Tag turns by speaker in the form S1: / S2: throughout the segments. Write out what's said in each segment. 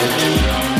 S1: Música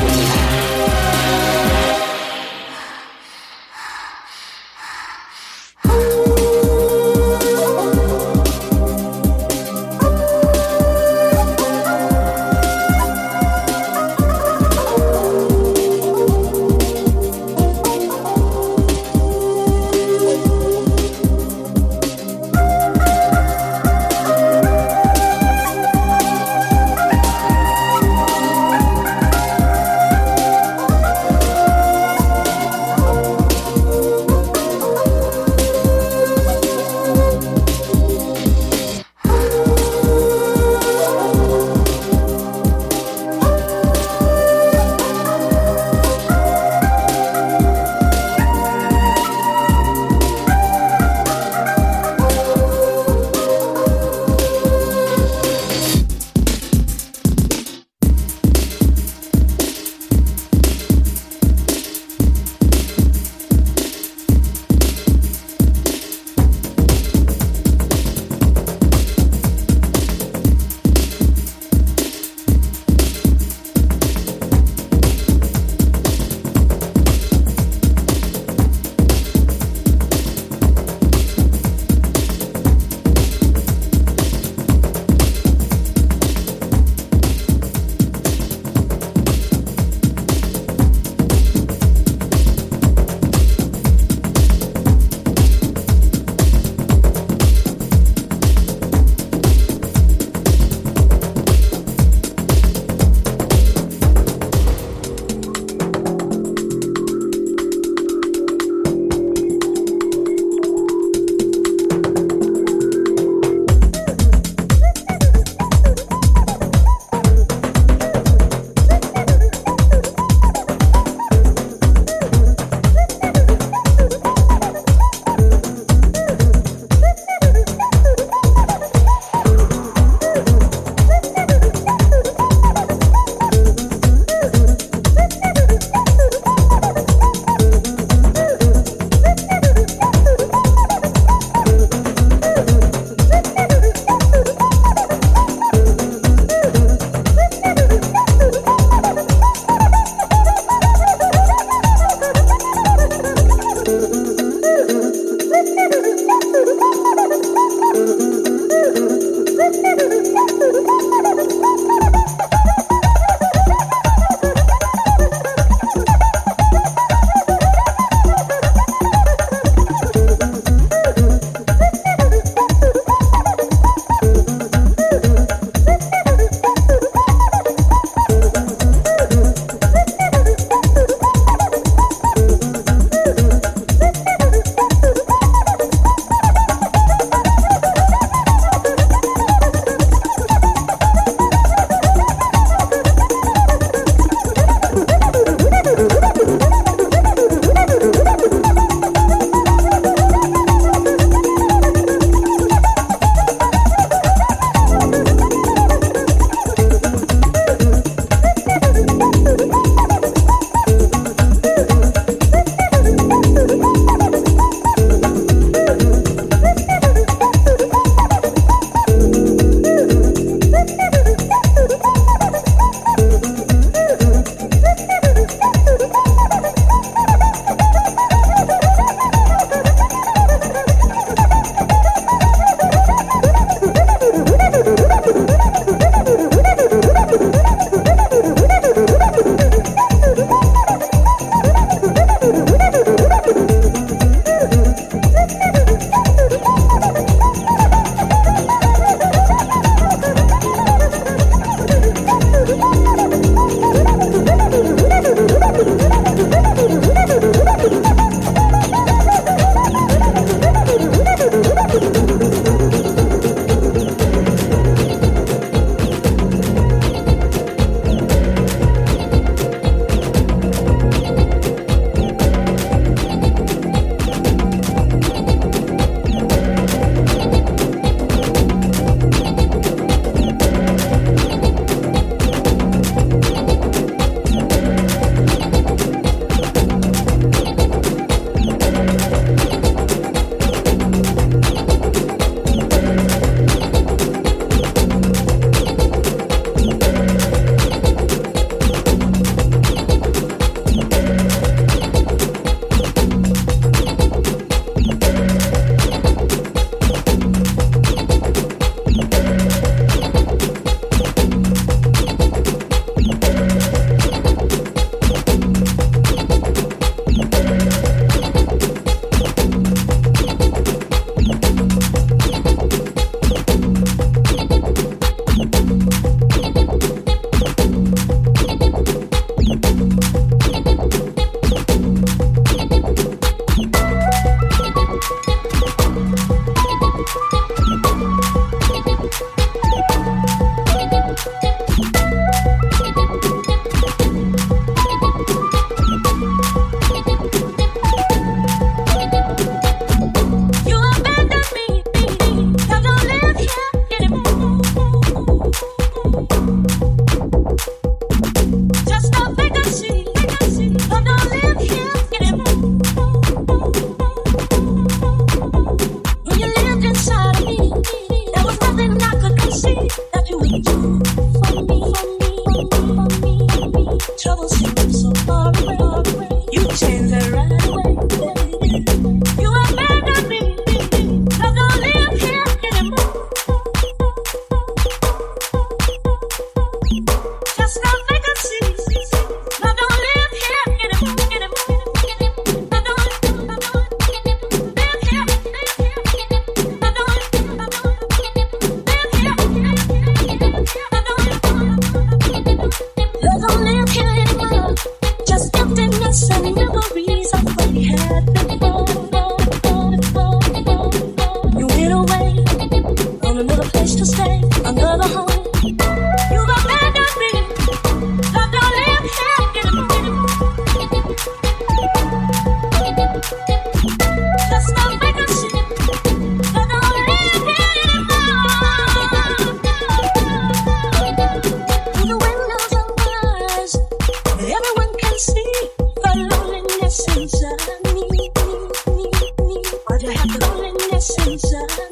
S1: sensation.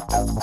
S1: I'm